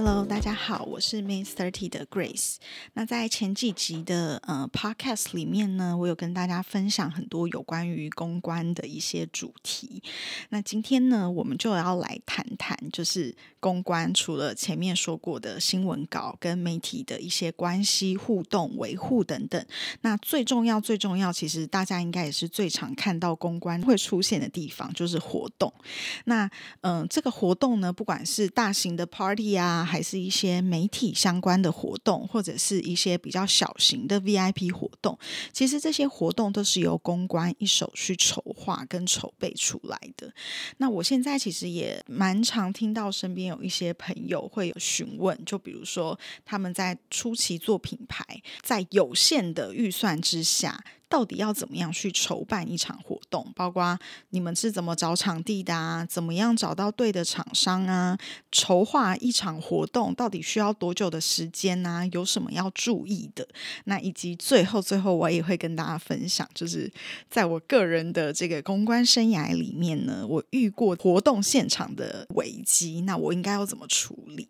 Hello，大家好，我是 m i n s Thirty 的 Grace。那在前几集的呃 Podcast 里面呢，我有跟大家分享很多有关于公关的一些主题。那今天呢，我们就要来谈谈，就是公关除了前面说过的新闻稿跟媒体的一些关系互动维护等等。那最重要、最重要，其实大家应该也是最常看到公关会出现的地方，就是活动。那嗯，这个活动呢，不管是大型的 Party 啊。还是一些媒体相关的活动，或者是一些比较小型的 VIP 活动。其实这些活动都是由公关一手去筹划跟筹备出来的。那我现在其实也蛮常听到身边有一些朋友会有询问，就比如说他们在初期做品牌，在有限的预算之下。到底要怎么样去筹办一场活动？包括你们是怎么找场地的啊？怎么样找到对的厂商啊？筹划一场活动到底需要多久的时间呢？有什么要注意的？那以及最后最后，我也会跟大家分享，就是在我个人的这个公关生涯里面呢，我遇过活动现场的危机，那我应该要怎么处理？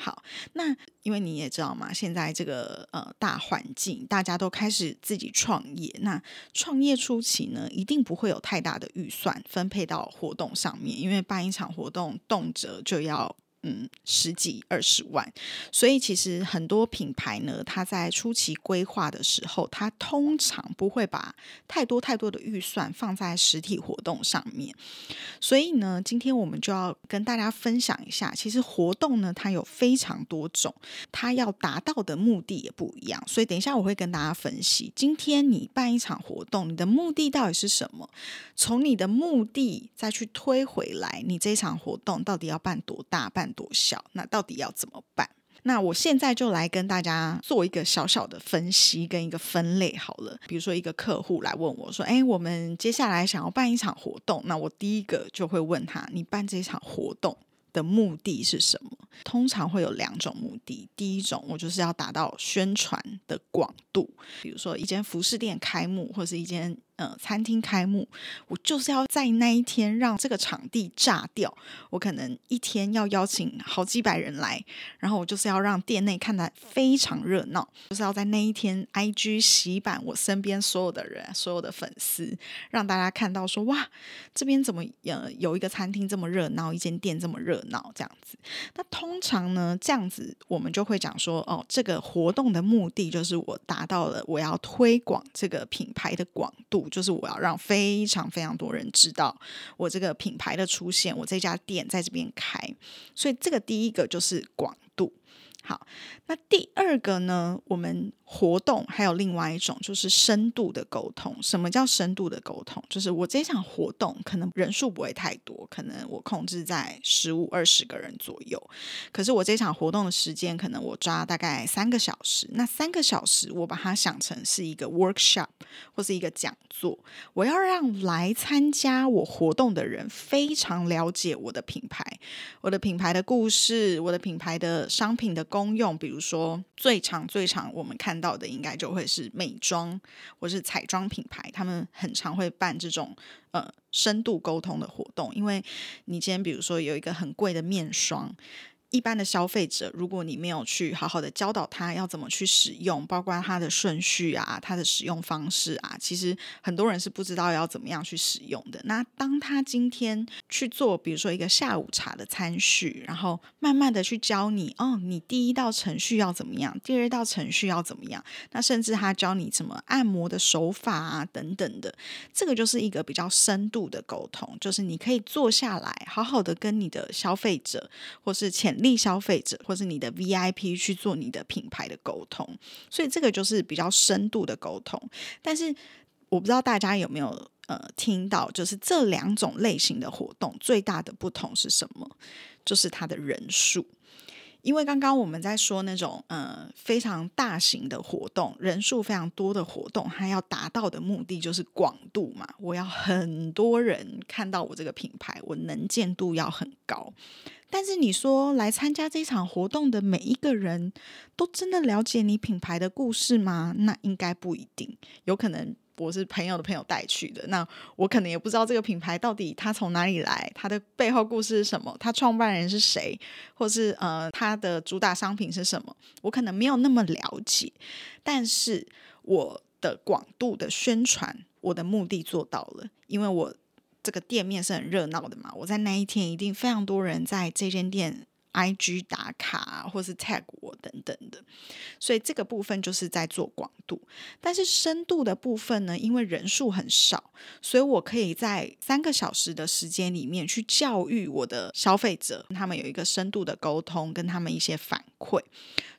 好，那因为你也知道嘛，现在这个呃大环境，大家都开始自己创业。那创业初期呢，一定不会有太大的预算分配到活动上面，因为办一场活动动辄就要。嗯，十几二十万，所以其实很多品牌呢，它在初期规划的时候，它通常不会把太多太多的预算放在实体活动上面。所以呢，今天我们就要跟大家分享一下，其实活动呢，它有非常多种，它要达到的目的也不一样。所以等一下我会跟大家分析，今天你办一场活动，你的目的到底是什么？从你的目的再去推回来，你这场活动到底要办多大？办多小？那到底要怎么办？那我现在就来跟大家做一个小小的分析跟一个分类好了。比如说，一个客户来问我说：“哎，我们接下来想要办一场活动，那我第一个就会问他：你办这场活动的目的是什么？通常会有两种目的。第一种，我就是要达到宣传的广度，比如说一间服饰店开幕，或是一间。”呃，餐厅开幕，我就是要在那一天让这个场地炸掉。我可能一天要邀请好几百人来，然后我就是要让店内看得非常热闹，就是要在那一天 IG 洗版我身边所有的人，所有的粉丝，让大家看到说哇，这边怎么呃有一个餐厅这么热闹，一间店这么热闹这样子。那通常呢，这样子我们就会讲说，哦，这个活动的目的就是我达到了我要推广这个品牌的广度。就是我要让非常非常多人知道我这个品牌的出现，我这家店在这边开，所以这个第一个就是广度。好，那第二个呢？我们活动还有另外一种，就是深度的沟通。什么叫深度的沟通？就是我这场活动可能人数不会太多，可能我控制在十五二十个人左右。可是我这场活动的时间，可能我抓大概三个小时。那三个小时，我把它想成是一个 workshop 或是一个讲座。我要让来参加我活动的人非常了解我的品牌，我的品牌的故事，我的品牌的商品的。功用，比如说最长、最长我们看到的，应该就会是美妆或是彩妆品牌，他们很常会办这种呃深度沟通的活动。因为你今天比如说有一个很贵的面霜。一般的消费者，如果你没有去好好的教导他要怎么去使用，包括它的顺序啊、它的使用方式啊，其实很多人是不知道要怎么样去使用的。那当他今天去做，比如说一个下午茶的餐序，然后慢慢的去教你，哦，你第一道程序要怎么样，第二道程序要怎么样，那甚至他教你怎么按摩的手法啊等等的，这个就是一个比较深度的沟通，就是你可以坐下来，好好的跟你的消费者或是潜力消费者，或是你的 VIP 去做你的品牌的沟通，所以这个就是比较深度的沟通。但是我不知道大家有没有呃听到，就是这两种类型的活动最大的不同是什么？就是它的人数。因为刚刚我们在说那种呃非常大型的活动，人数非常多的活动，它要达到的目的就是广度嘛。我要很多人看到我这个品牌，我能见度要很高。但是你说来参加这场活动的每一个人都真的了解你品牌的故事吗？那应该不一定，有可能。我是朋友的朋友带去的，那我可能也不知道这个品牌到底它从哪里来，它的背后故事是什么，它创办人是谁，或是呃它的主打商品是什么，我可能没有那么了解。但是我的广度的宣传，我的目的做到了，因为我这个店面是很热闹的嘛，我在那一天一定非常多人在这间店。I G 打卡，或是 tag 我等等的，所以这个部分就是在做广度。但是深度的部分呢，因为人数很少，所以我可以在三个小时的时间里面去教育我的消费者，他们有一个深度的沟通，跟他们一些反馈。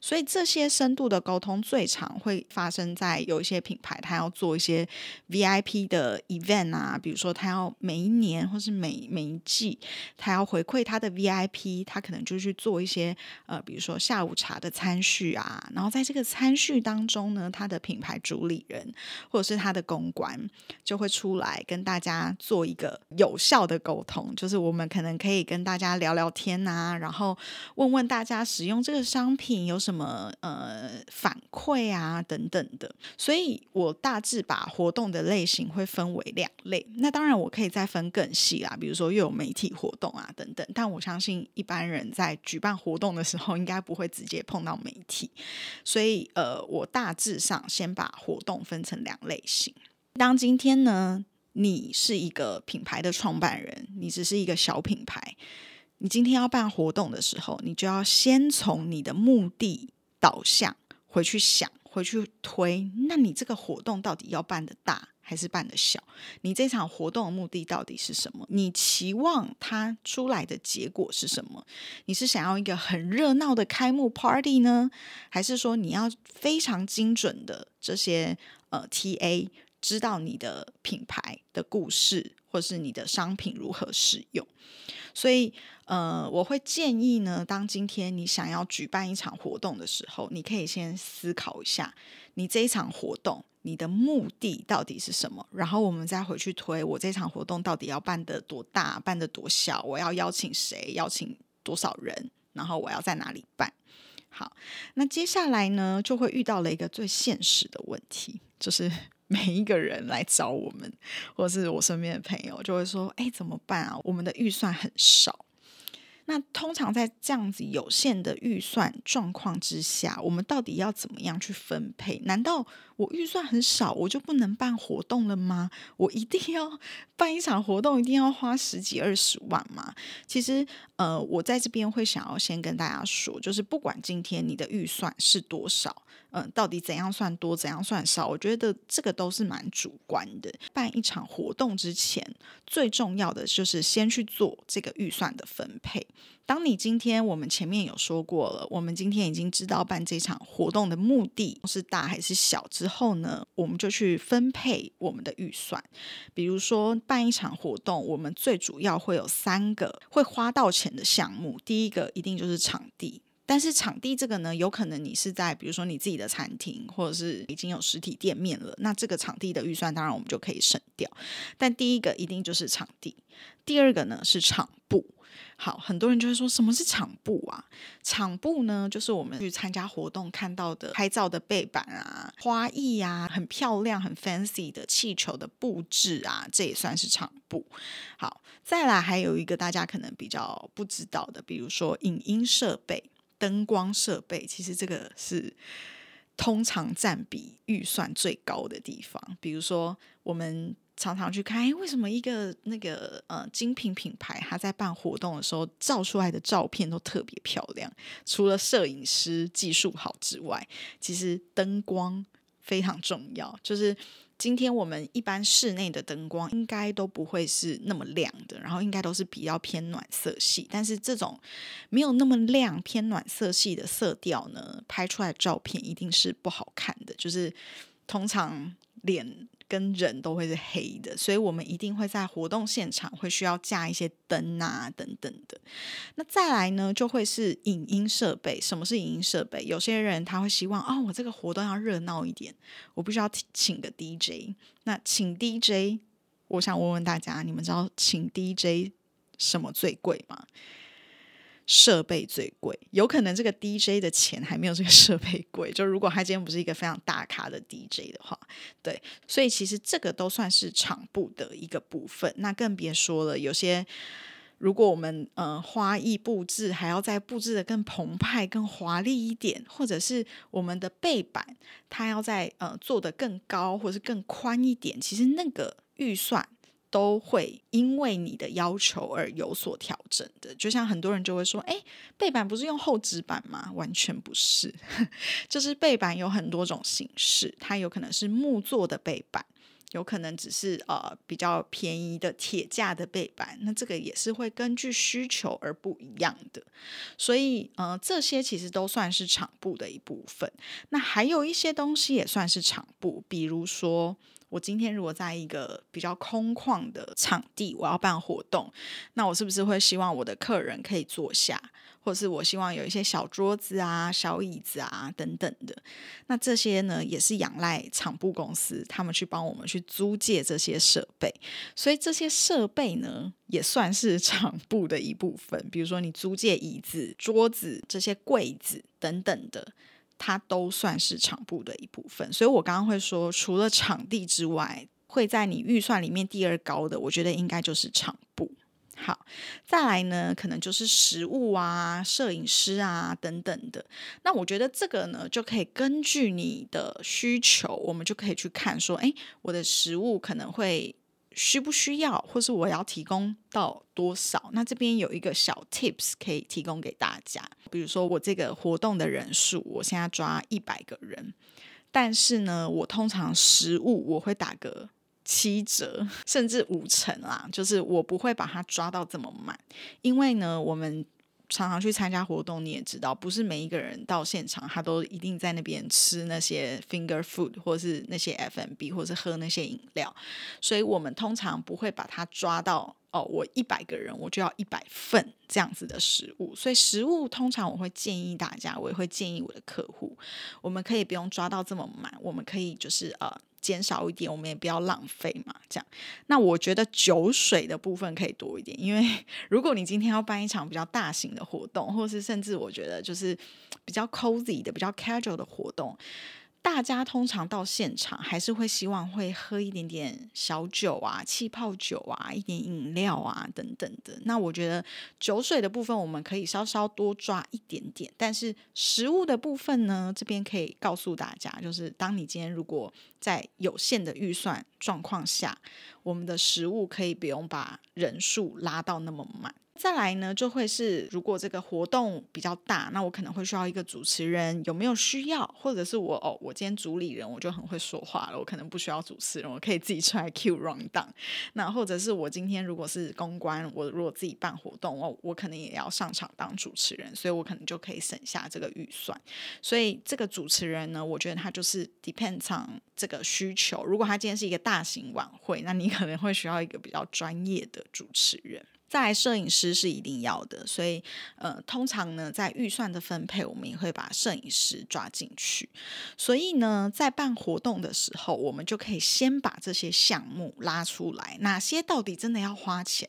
所以这些深度的沟通最常会发生在有一些品牌，他要做一些 V I P 的 event 啊，比如说他要每一年或是每每一季，他要回馈他的 V I P，他可能就去做一些呃，比如说下午茶的餐序啊，然后在这个餐序当中呢，他的品牌主理人或者是他的公关就会出来跟大家做一个有效的沟通，就是我们可能可以跟大家聊聊天啊，然后问问大家使用这个商品有什什么呃反馈啊等等的，所以我大致把活动的类型会分为两类。那当然我可以再分更细啦，比如说又有媒体活动啊等等。但我相信一般人在举办活动的时候，应该不会直接碰到媒体，所以呃，我大致上先把活动分成两类型。当今天呢，你是一个品牌的创办人，你只是一个小品牌。你今天要办活动的时候，你就要先从你的目的导向回去想，回去推。那你这个活动到底要办的大还是办的小？你这场活动的目的到底是什么？你期望它出来的结果是什么？你是想要一个很热闹的开幕 party 呢，还是说你要非常精准的这些呃 TA 知道你的品牌的故事，或是你的商品如何使用？所以，呃，我会建议呢，当今天你想要举办一场活动的时候，你可以先思考一下，你这一场活动你的目的到底是什么，然后我们再回去推，我这场活动到底要办的多大，办的多小，我要邀请谁，邀请多少人，然后我要在哪里办。好，那接下来呢，就会遇到了一个最现实的问题，就是。每一个人来找我们，或是我身边的朋友，就会说：“哎，怎么办啊？我们的预算很少。”那通常在这样子有限的预算状况之下，我们到底要怎么样去分配？难道我预算很少，我就不能办活动了吗？我一定要办一场活动，一定要花十几二十万吗？其实，呃，我在这边会想要先跟大家说，就是不管今天你的预算是多少。嗯，到底怎样算多，怎样算少？我觉得这个都是蛮主观的。办一场活动之前，最重要的就是先去做这个预算的分配。当你今天我们前面有说过了，我们今天已经知道办这场活动的目的是大还是小之后呢，我们就去分配我们的预算。比如说办一场活动，我们最主要会有三个会花到钱的项目，第一个一定就是场地。但是场地这个呢，有可能你是在比如说你自己的餐厅，或者是已经有实体店面了，那这个场地的预算当然我们就可以省掉。但第一个一定就是场地，第二个呢是场布。好，很多人就会说什么是场布啊？场布呢，就是我们去参加活动看到的拍照的背板啊、花艺啊、很漂亮、很 fancy 的气球的布置啊，这也算是场布。好，再来还有一个大家可能比较不知道的，比如说影音设备。灯光设备其实这个是通常占比预算最高的地方。比如说，我们常常去看，为什么一个那个呃精品品牌，它在办活动的时候照出来的照片都特别漂亮？除了摄影师技术好之外，其实灯光非常重要，就是。今天我们一般室内的灯光应该都不会是那么亮的，然后应该都是比较偏暖色系。但是这种没有那么亮、偏暖色系的色调呢，拍出来照片一定是不好看的，就是通常脸。跟人都会是黑的，所以我们一定会在活动现场会需要架一些灯啊等等的。那再来呢，就会是影音设备。什么是影音设备？有些人他会希望哦，我这个活动要热闹一点，我必须要请个 DJ。那请 DJ，我想问问大家，你们知道请 DJ 什么最贵吗？设备最贵，有可能这个 DJ 的钱还没有这个设备贵。就如果他今天不是一个非常大咖的 DJ 的话，对，所以其实这个都算是场部的一个部分。那更别说了，有些如果我们呃花艺布置还要再布置的更澎湃、更华丽一点，或者是我们的背板它要在呃做的更高或者是更宽一点，其实那个预算。都会因为你的要求而有所调整的，就像很多人就会说：“哎，背板不是用厚纸板吗？”完全不是，就是背板有很多种形式，它有可能是木做的背板，有可能只是呃比较便宜的铁架的背板，那这个也是会根据需求而不一样的。所以呃，这些其实都算是场布的一部分。那还有一些东西也算是场布，比如说。我今天如果在一个比较空旷的场地，我要办活动，那我是不是会希望我的客人可以坐下，或是我希望有一些小桌子啊、小椅子啊等等的？那这些呢，也是仰赖场布公司他们去帮我们去租借这些设备，所以这些设备呢，也算是场布的一部分。比如说你租借椅子、桌子、这些柜子等等的。它都算是场部的一部分，所以我刚刚会说，除了场地之外，会在你预算里面第二高的，我觉得应该就是场部。好，再来呢，可能就是食物啊、摄影师啊等等的。那我觉得这个呢，就可以根据你的需求，我们就可以去看说，哎，我的食物可能会。需不需要，或是我要提供到多少？那这边有一个小 tips 可以提供给大家。比如说，我这个活动的人数，我现在抓一百个人，但是呢，我通常食物我会打个七折，甚至五成啊，就是我不会把它抓到这么满，因为呢，我们。常常去参加活动，你也知道，不是每一个人到现场，他都一定在那边吃那些 finger food，或是那些 F M B，或是喝那些饮料。所以我们通常不会把它抓到哦，我一百个人我就要一百份这样子的食物。所以食物通常我会建议大家，我也会建议我的客户，我们可以不用抓到这么满，我们可以就是呃。减少一点，我们也不要浪费嘛。这样，那我觉得酒水的部分可以多一点，因为 如果你今天要办一场比较大型的活动，或是甚至我觉得就是比较 cozy 的、比较 casual 的活动。大家通常到现场还是会希望会喝一点点小酒啊、气泡酒啊、一点饮料啊等等的。那我觉得酒水的部分我们可以稍稍多抓一点点，但是食物的部分呢，这边可以告诉大家，就是当你今天如果在有限的预算状况下，我们的食物可以不用把人数拉到那么满。再来呢，就会是如果这个活动比较大，那我可能会需要一个主持人，有没有需要？或者是我哦，我今天主理人我就很会说话了，我可能不需要主持人，我可以自己出来 Q run down。那或者是我今天如果是公关，我如果自己办活动，我我可能也要上场当主持人，所以我可能就可以省下这个预算。所以这个主持人呢，我觉得他就是 depends on 这个需求。如果他今天是一个大型晚会，那你可能会需要一个比较专业的主持人。再来，摄影师是一定要的，所以呃，通常呢，在预算的分配，我们也会把摄影师抓进去。所以呢，在办活动的时候，我们就可以先把这些项目拉出来，哪些到底真的要花钱？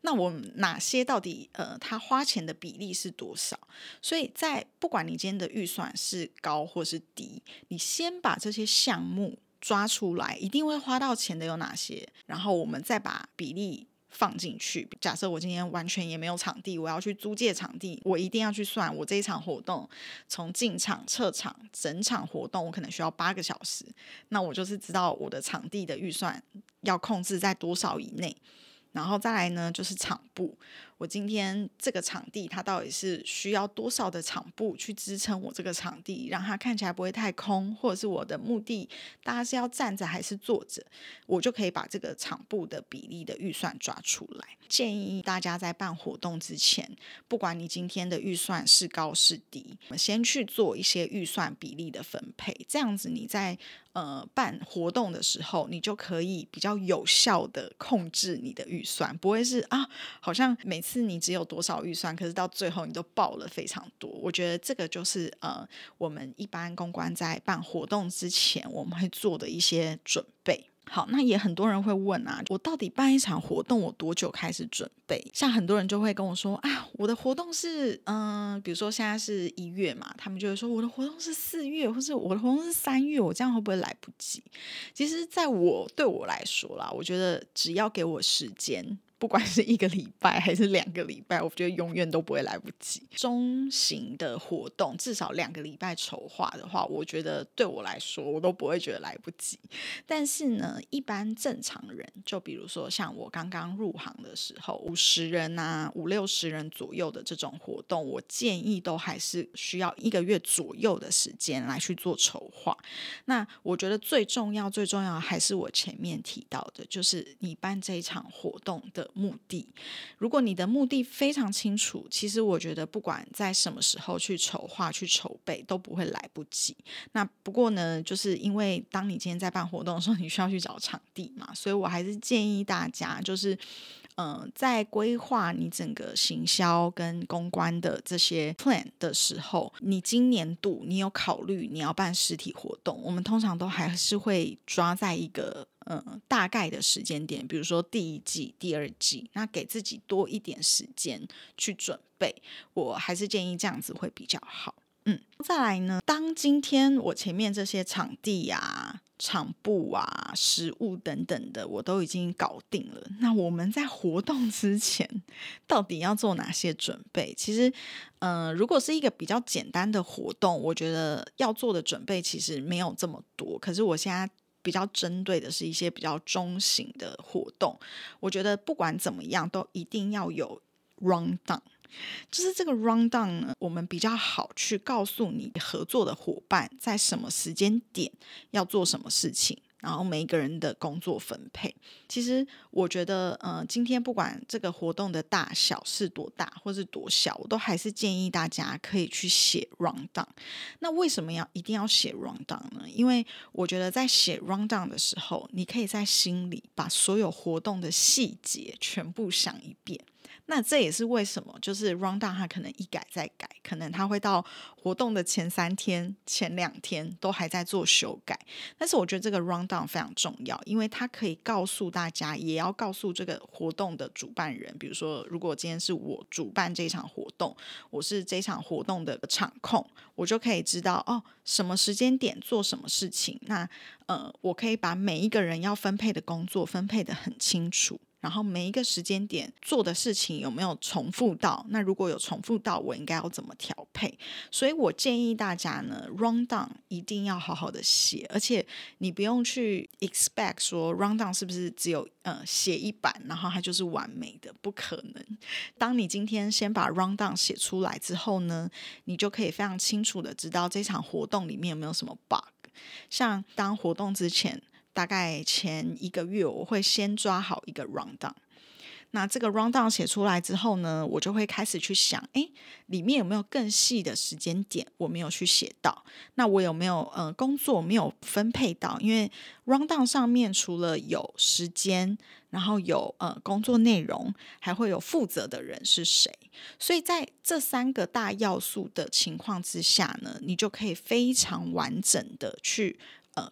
那我们哪些到底呃，他花钱的比例是多少？所以在不管你今天的预算是高或是低，你先把这些项目抓出来，一定会花到钱的有哪些？然后我们再把比例。放进去。假设我今天完全也没有场地，我要去租借场地，我一定要去算我这一场活动从进场、撤场、整场活动，我可能需要八个小时。那我就是知道我的场地的预算要控制在多少以内。然后再来呢，就是场部。我今天这个场地它到底是需要多少的场布去支撑我这个场地，让它看起来不会太空，或者是我的目的大家是要站着还是坐着，我就可以把这个场布的比例的预算抓出来。建议大家在办活动之前，不管你今天的预算是高是低，先去做一些预算比例的分配，这样子你在呃办活动的时候，你就可以比较有效的控制你的预算，不会是啊，好像每次你只有多少预算，可是到最后你都报了非常多。我觉得这个就是呃，我们一般公关在办活动之前，我们会做的一些准备。好，那也很多人会问啊，我到底办一场活动，我多久开始准备？像很多人就会跟我说，啊，我的活动是，嗯，比如说现在是一月嘛，他们就会说我的活动是四月，或是我的活动是三月，我这样会不会来不及？其实，在我对我来说啦，我觉得只要给我时间。不管是一个礼拜还是两个礼拜，我觉得永远都不会来不及。中型的活动至少两个礼拜筹划的话，我觉得对我来说我都不会觉得来不及。但是呢，一般正常人，就比如说像我刚刚入行的时候，五十人啊、五六十人左右的这种活动，我建议都还是需要一个月左右的时间来去做筹划。那我觉得最重要、最重要还是我前面提到的，就是你办这一场活动的。目的，如果你的目的非常清楚，其实我觉得不管在什么时候去筹划、去筹备，都不会来不及。那不过呢，就是因为当你今天在办活动的时候，你需要去找场地嘛，所以我还是建议大家，就是嗯，在规划你整个行销跟公关的这些 plan 的时候，你今年度你有考虑你要办实体活动，我们通常都还是会抓在一个。嗯，大概的时间点，比如说第一季、第二季，那给自己多一点时间去准备，我还是建议这样子会比较好。嗯，再来呢，当今天我前面这些场地啊、场布啊、食物等等的，我都已经搞定了，那我们在活动之前到底要做哪些准备？其实，嗯，如果是一个比较简单的活动，我觉得要做的准备其实没有这么多。可是我现在。比较针对的是一些比较中型的活动，我觉得不管怎么样，都一定要有 run down，就是这个 run down 呢，我们比较好去告诉你合作的伙伴在什么时间点要做什么事情。然后每一个人的工作分配，其实我觉得，呃，今天不管这个活动的大小是多大或是多小，我都还是建议大家可以去写 rundown。那为什么要一定要写 rundown 呢？因为我觉得在写 round down 的时候，你可以在心里把所有活动的细节全部想一遍。那这也是为什么，就是 round down 它可能一改再改，可能它会到活动的前三天、前两天都还在做修改。但是我觉得这个 round down 非常重要，因为它可以告诉大家，也要告诉这个活动的主办人。比如说，如果今天是我主办这场活动，我是这场活动的场控，我就可以知道哦，什么时间点做什么事情。那呃，我可以把每一个人要分配的工作分配的很清楚。然后每一个时间点做的事情有没有重复到？那如果有重复到，我应该要怎么调配？所以我建议大家呢，round down 一定要好好的写，而且你不用去 expect 说 round down 是不是只有呃写一版，然后它就是完美的，不可能。当你今天先把 round down 写出来之后呢，你就可以非常清楚的知道这场活动里面有没有什么 bug。像当活动之前。大概前一个月，我会先抓好一个 rundown。那这个 rundown 写出来之后呢，我就会开始去想，哎，里面有没有更细的时间点我没有去写到？那我有没有呃工作没有分配到？因为 rundown 上面除了有时间，然后有呃工作内容，还会有负责的人是谁。所以在这三个大要素的情况之下呢，你就可以非常完整的去。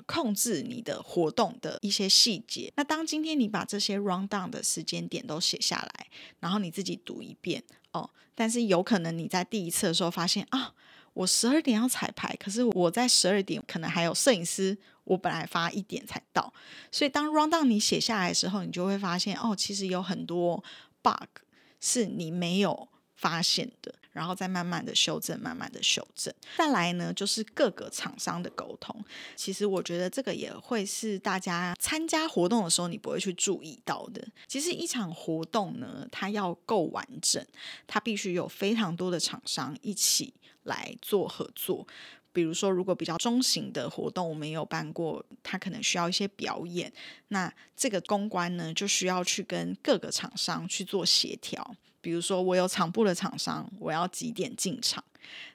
控制你的活动的一些细节。那当今天你把这些 round down 的时间点都写下来，然后你自己读一遍哦。但是有可能你在第一次的时候发现啊，我十二点要彩排，可是我在十二点可能还有摄影师，我本来发一点才到。所以当 round down 你写下来的时候，你就会发现哦，其实有很多 bug 是你没有发现的，然后再慢慢的修正，慢慢的修正。再来呢，就是各个厂商的沟通。其实我觉得这个也会是大家参加活动的时候，你不会去注意到的。其实一场活动呢，它要够完整，它必须有非常多的厂商一起来做合作。比如说，如果比较中型的活动，我们有办过，它可能需要一些表演，那这个公关呢，就需要去跟各个厂商去做协调。比如说，我有场部的厂商，我要几点进场？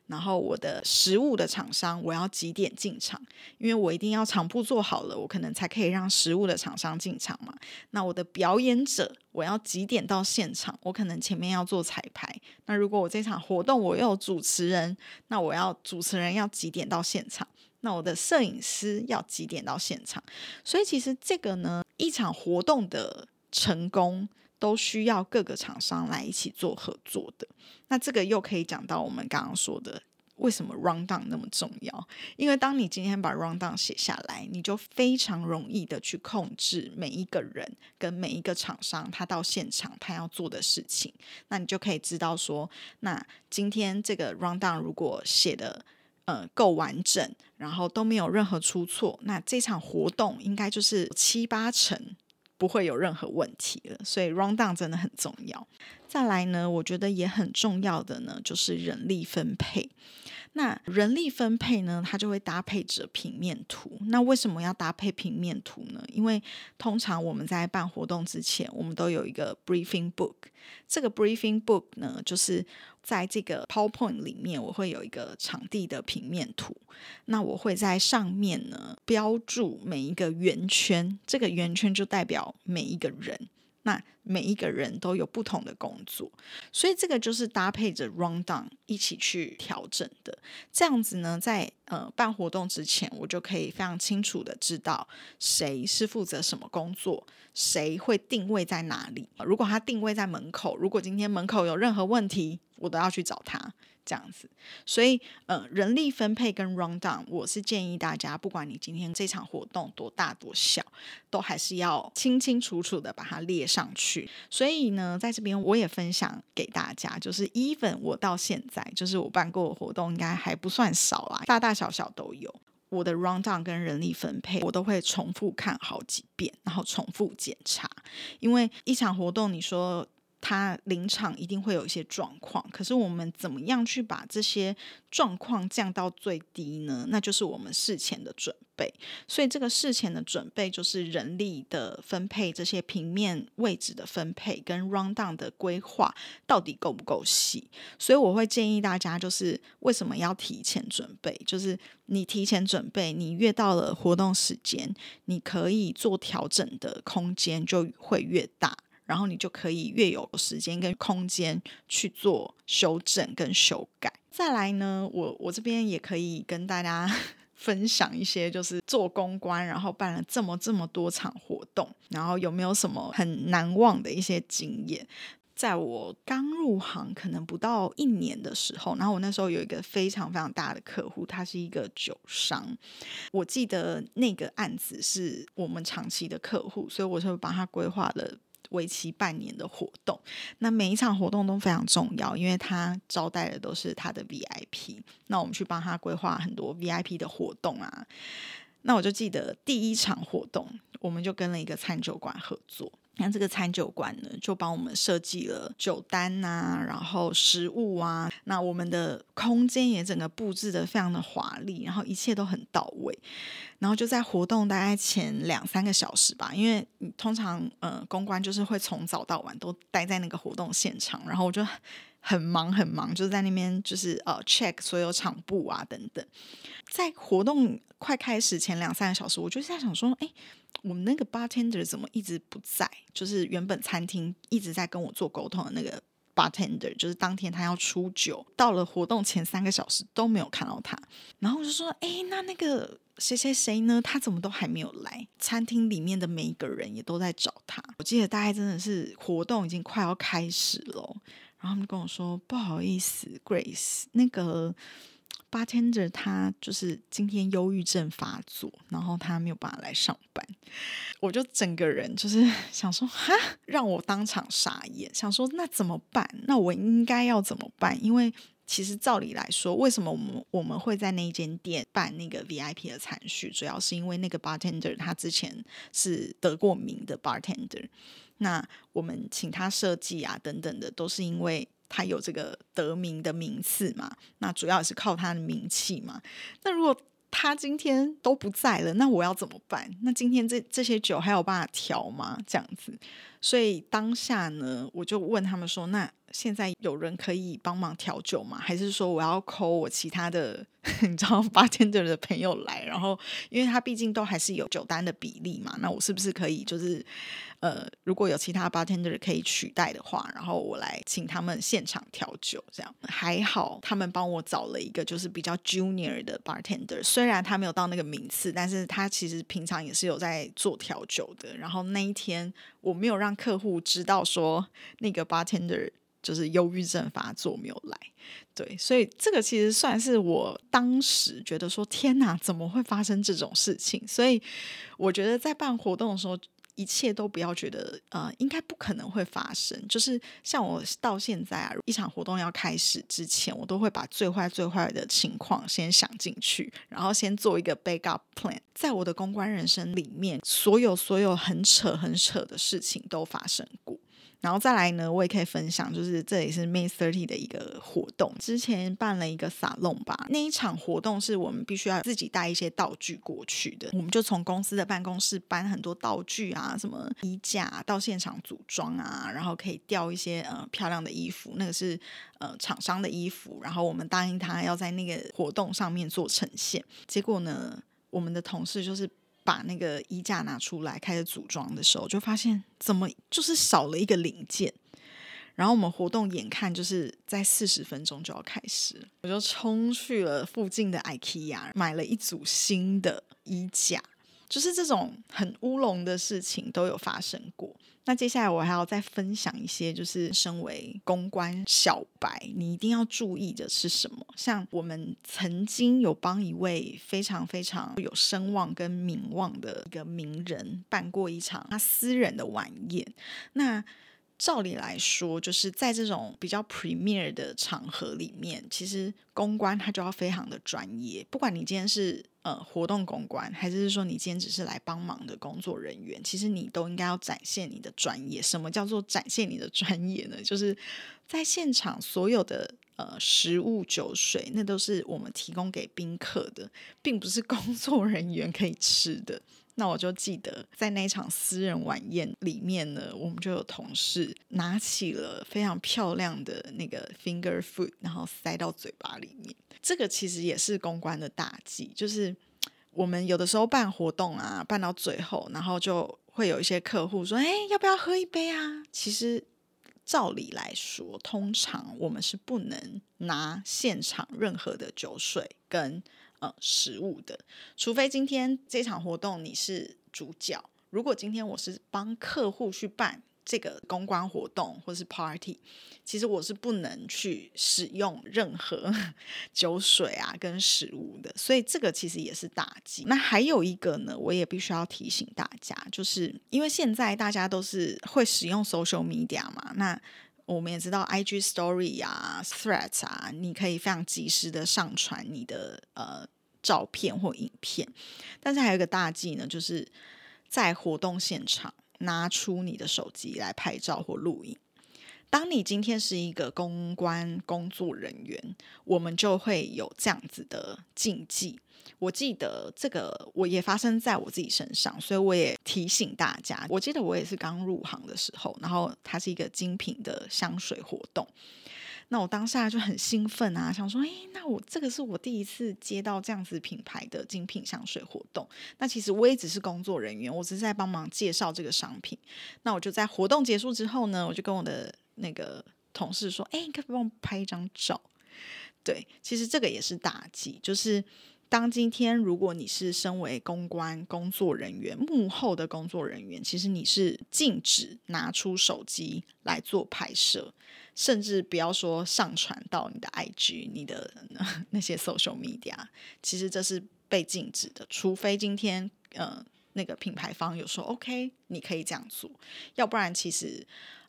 然后我的食物的厂商，我要几点进场？因为我一定要场部做好了，我可能才可以让食物的厂商进场嘛。那我的表演者，我要几点到现场？我可能前面要做彩排。那如果我这场活动我又有主持人，那我要主持人要几点到现场？那我的摄影师要几点到现场？所以其实这个呢，一场活动的成功。都需要各个厂商来一起做合作的。那这个又可以讲到我们刚刚说的，为什么 rundown 那么重要？因为当你今天把 rundown 写下来，你就非常容易的去控制每一个人跟每一个厂商他到现场他要做的事情。那你就可以知道说，那今天这个 rundown 如果写的呃够完整，然后都没有任何出错，那这场活动应该就是七八成。不会有任何问题了，所以 round down 真的很重要。再来呢，我觉得也很重要的呢，就是人力分配。那人力分配呢，它就会搭配着平面图。那为什么要搭配平面图呢？因为通常我们在办活动之前，我们都有一个 briefing book。这个 briefing book 呢，就是在这个 PowerPoint 里面，我会有一个场地的平面图。那我会在上面呢标注每一个圆圈，这个圆圈就代表每一个人。那每一个人都有不同的工作，所以这个就是搭配着 round down 一起去调整的。这样子呢，在呃办活动之前，我就可以非常清楚的知道谁是负责什么工作，谁会定位在哪里。如果他定位在门口，如果今天门口有任何问题，我都要去找他。这样子，所以呃，人力分配跟 round down，我是建议大家，不管你今天这场活动多大多小，都还是要清清楚楚的把它列上去。所以呢，在这边我也分享给大家，就是 even 我到现在，就是我办过的活动应该还不算少啦，大大小小都有。我的 round down 跟人力分配，我都会重复看好几遍，然后重复检查，因为一场活动，你说。它临场一定会有一些状况，可是我们怎么样去把这些状况降到最低呢？那就是我们事前的准备。所以这个事前的准备就是人力的分配，这些平面位置的分配跟 round down 的规划到底够不够细？所以我会建议大家，就是为什么要提前准备？就是你提前准备，你越到了活动时间，你可以做调整的空间就会越大。然后你就可以越有时间跟空间去做修正跟修改。再来呢，我我这边也可以跟大家 分享一些，就是做公关，然后办了这么这么多场活动，然后有没有什么很难忘的一些经验？在我刚入行可能不到一年的时候，然后我那时候有一个非常非常大的客户，他是一个酒商。我记得那个案子是我们长期的客户，所以我就帮他规划了。为期半年的活动，那每一场活动都非常重要，因为他招待的都是他的 VIP。那我们去帮他规划很多 VIP 的活动啊。那我就记得第一场活动，我们就跟了一个餐酒馆合作。那这个餐酒馆呢，就帮我们设计了酒单呐，然后食物啊，那我们的空间也整个布置的非常的华丽，然后一切都很到位。然后就在活动大概前两三个小时吧，因为通常呃公关就是会从早到晚都待在那个活动现场，然后我就很忙很忙，就在那边就是呃 check 所有场布啊等等。在活动快开始前两三个小时，我就在想说，哎。我们那个 bartender 怎么一直不在？就是原本餐厅一直在跟我做沟通的那个 bartender，就是当天他要出酒，到了活动前三个小时都没有看到他。然后我就说：“哎，那那个谁谁谁呢？他怎么都还没有来？”餐厅里面的每一个人也都在找他。我记得大概真的是活动已经快要开始了，然后他们跟我说：“不好意思，Grace，那个 bartender 他就是今天忧郁症发作，然后他没有办法来上班，我就整个人就是 想说，哈，让我当场傻眼，想说那怎么办？那我应该要怎么办？因为其实照理来说，为什么我们我们会在那间店办那个 VIP 的餐序，主要是因为那个 bartender 他之前是得过名的 bartender，那我们请他设计啊等等的，都是因为。他有这个得名的名次嘛？那主要也是靠他的名气嘛。那如果他今天都不在了，那我要怎么办？那今天这这些酒还有办法调吗？这样子，所以当下呢，我就问他们说：“那现在有人可以帮忙调酒吗？还是说我要 call 我其他的 你知道八天的的朋友来？然后，因为他毕竟都还是有酒单的比例嘛，那我是不是可以就是？”呃，如果有其他 bartender 可以取代的话，然后我来请他们现场调酒，这样还好。他们帮我找了一个就是比较 junior 的 bartender，虽然他没有到那个名次，但是他其实平常也是有在做调酒的。然后那一天我没有让客户知道说那个 bartender 就是忧郁症发作没有来，对，所以这个其实算是我当时觉得说天哪，怎么会发生这种事情？所以我觉得在办活动的时候。一切都不要觉得呃，应该不可能会发生。就是像我到现在啊，一场活动要开始之前，我都会把最坏最坏的情况先想进去，然后先做一个 backup plan。在我的公关人生里面，所有所有很扯很扯的事情都发生过。然后再来呢，我也可以分享，就是这也是 May Thirty 的一个活动。之前办了一个撒弄吧，那一场活动是我们必须要自己带一些道具过去的。我们就从公司的办公室搬很多道具啊，什么衣架到现场组装啊，然后可以吊一些呃漂亮的衣服，那个是呃厂商的衣服。然后我们答应他要在那个活动上面做呈现。结果呢，我们的同事就是。把那个衣架拿出来开始组装的时候，就发现怎么就是少了一个零件。然后我们活动眼看就是在四十分钟就要开始，我就冲去了附近的 IKEA 买了一组新的衣架。就是这种很乌龙的事情都有发生过。那接下来我还要再分享一些，就是身为公关小白，你一定要注意的是什么？像我们曾经有帮一位非常非常有声望跟名望的一个名人办过一场他私人的晚宴。那照理来说，就是在这种比较 premier 的场合里面，其实公关他就要非常的专业。不管你今天是呃活动公关，还是说你今天只是来帮忙的工作人员，其实你都应该要展现你的专业。什么叫做展现你的专业呢？就是在现场所有的呃食物、酒水，那都是我们提供给宾客的，并不是工作人员可以吃的。那我就记得在那场私人晚宴里面呢，我们就有同事拿起了非常漂亮的那个 finger food，然后塞到嘴巴里面。这个其实也是公关的大忌，就是我们有的时候办活动啊，办到最后，然后就会有一些客户说：“哎，要不要喝一杯啊？”其实照理来说，通常我们是不能拿现场任何的酒水跟。呃，食物的，除非今天这场活动你是主角。如果今天我是帮客户去办这个公关活动或是 party，其实我是不能去使用任何 酒水啊跟食物的。所以这个其实也是大忌。那还有一个呢，我也必须要提醒大家，就是因为现在大家都是会使用 social media 嘛，那我们也知道 IG Story 啊、Threads 啊，你可以非常及时的上传你的呃。照片或影片，但是还有一个大忌呢，就是在活动现场拿出你的手机来拍照或录影。当你今天是一个公关工作人员，我们就会有这样子的禁忌。我记得这个我也发生在我自己身上，所以我也提醒大家。我记得我也是刚入行的时候，然后它是一个精品的香水活动。那我当下就很兴奋啊，想说，诶，那我这个是我第一次接到这样子品牌的精品香水活动。那其实我也只是工作人员，我只是在帮忙介绍这个商品。那我就在活动结束之后呢，我就跟我的那个同事说，诶，你，可不可以帮我拍一张照。对，其实这个也是打击，就是。当今天如果你是身为公关工作人员、幕后的工作人员，其实你是禁止拿出手机来做拍摄，甚至不要说上传到你的 IG、你的 那些 social media，其实这是被禁止的，除非今天呃那个品牌方有说 OK，你可以这样做，要不然其实。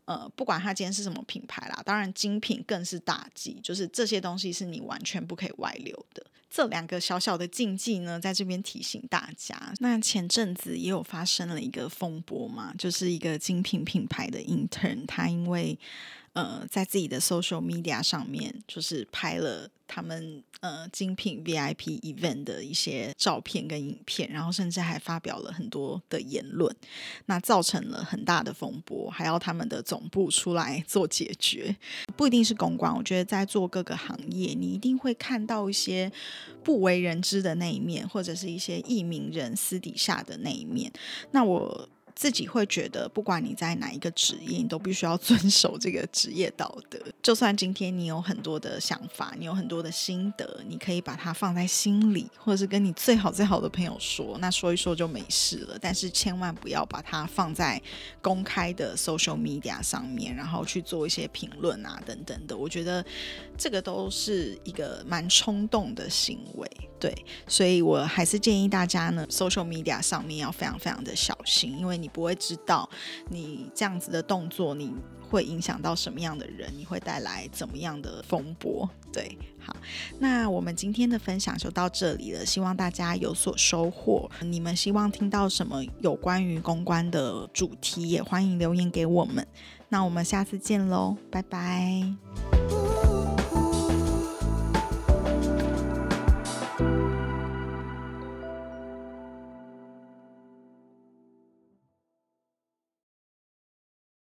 呃，不管它今天是什么品牌啦，当然精品更是大忌，就是这些东西是你完全不可以外流的。这两个小小的禁忌呢，在这边提醒大家。那前阵子也有发生了一个风波嘛，就是一个精品品牌的 intern，他因为呃，在自己的 social media 上面，就是拍了他们呃精品 VIP event 的一些照片跟影片，然后甚至还发表了很多的言论，那造成了很大的风波，还要他们的总部出来做解决。不一定是公关，我觉得在做各个行业，你一定会看到一些不为人知的那一面，或者是一些艺名人私底下的那一面。那我。自己会觉得，不管你在哪一个职业，你都必须要遵守这个职业道德。就算今天你有很多的想法，你有很多的心得，你可以把它放在心里，或者是跟你最好最好的朋友说，那说一说就没事了。但是千万不要把它放在公开的 social media 上面，然后去做一些评论啊等等的。我觉得这个都是一个蛮冲动的行为。对，所以我还是建议大家呢，social media 上面要非常非常的小心，因为你不会知道你这样子的动作，你会影响到什么样的人，你会带来怎么样的风波。对，好，那我们今天的分享就到这里了，希望大家有所收获。你们希望听到什么有关于公关的主题，也欢迎留言给我们。那我们下次见喽，拜拜。